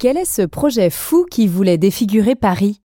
Quel est ce projet fou qui voulait défigurer Paris?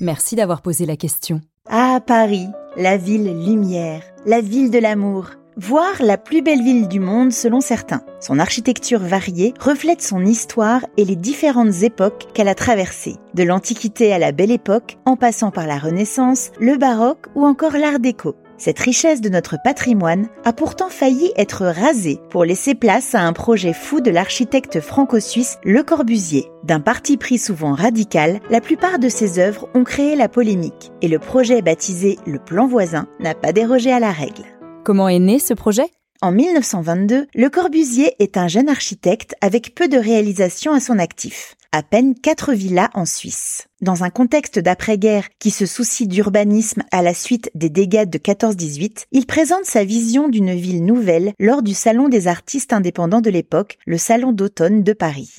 Merci d'avoir posé la question. Ah, Paris, la ville lumière, la ville de l'amour, voire la plus belle ville du monde selon certains. Son architecture variée reflète son histoire et les différentes époques qu'elle a traversées, de l'Antiquité à la Belle Époque, en passant par la Renaissance, le baroque ou encore l'Art déco. Cette richesse de notre patrimoine a pourtant failli être rasée pour laisser place à un projet fou de l'architecte franco-suisse Le Corbusier. D'un parti pris souvent radical, la plupart de ses œuvres ont créé la polémique et le projet baptisé Le Plan voisin n'a pas dérogé à la règle. Comment est né ce projet? En 1922, Le Corbusier est un jeune architecte avec peu de réalisations à son actif. À peine quatre villas en Suisse. Dans un contexte d'après-guerre qui se soucie d'urbanisme à la suite des dégâts de 14-18, il présente sa vision d'une ville nouvelle lors du Salon des artistes indépendants de l'époque, le Salon d'automne de Paris.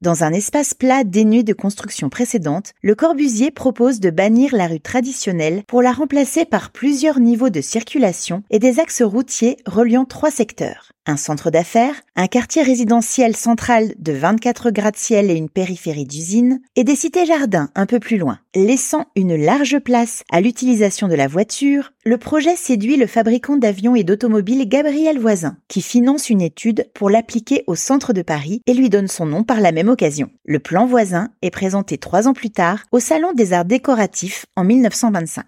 Dans un espace plat dénué de constructions précédentes, Le Corbusier propose de bannir la rue traditionnelle pour la remplacer par plusieurs niveaux de circulation et des axes routiers reliant trois secteurs un centre d'affaires, un quartier résidentiel central de 24 gratte-ciel et une périphérie d'usine, et des cités-jardins un peu plus loin. Laissant une large place à l'utilisation de la voiture, le projet séduit le fabricant d'avions et d'automobiles Gabriel Voisin, qui finance une étude pour l'appliquer au centre de Paris et lui donne son nom par la même occasion. Le plan Voisin est présenté trois ans plus tard au Salon des Arts Décoratifs en 1925.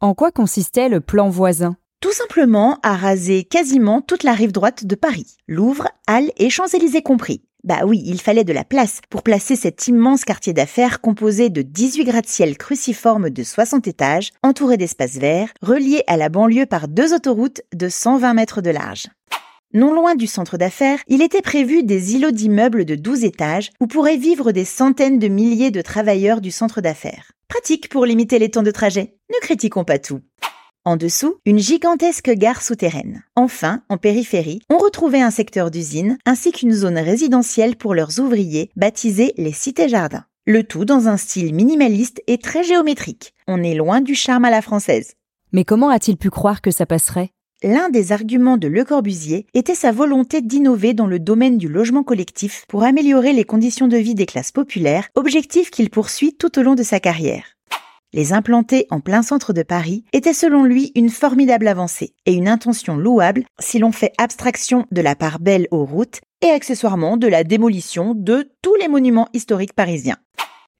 En quoi consistait le plan Voisin? Tout simplement à raser quasiment toute la rive droite de Paris, Louvre, Halles et Champs-Élysées compris. Bah oui, il fallait de la place pour placer cet immense quartier d'affaires composé de 18 gratte-ciel cruciformes de 60 étages, entouré d'espaces verts, reliés à la banlieue par deux autoroutes de 120 mètres de large. Non loin du centre d'affaires, il était prévu des îlots d'immeubles de 12 étages où pourraient vivre des centaines de milliers de travailleurs du centre d'affaires. Pratique pour limiter les temps de trajet. Ne critiquons pas tout. En dessous, une gigantesque gare souterraine. Enfin, en périphérie, on retrouvait un secteur d'usine ainsi qu'une zone résidentielle pour leurs ouvriers baptisée les cités-jardins. Le tout dans un style minimaliste et très géométrique. On est loin du charme à la française. Mais comment a-t-il pu croire que ça passerait? L'un des arguments de Le Corbusier était sa volonté d'innover dans le domaine du logement collectif pour améliorer les conditions de vie des classes populaires, objectif qu'il poursuit tout au long de sa carrière. Les implanter en plein centre de Paris était selon lui une formidable avancée et une intention louable si l'on fait abstraction de la part belle aux routes et accessoirement de la démolition de tous les monuments historiques parisiens.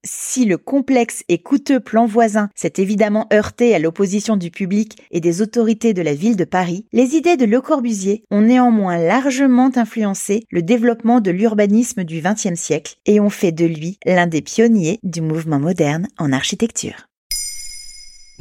Si le complexe et coûteux plan voisin s'est évidemment heurté à l'opposition du public et des autorités de la ville de Paris, les idées de Le Corbusier ont néanmoins largement influencé le développement de l'urbanisme du XXe siècle et ont fait de lui l'un des pionniers du mouvement moderne en architecture.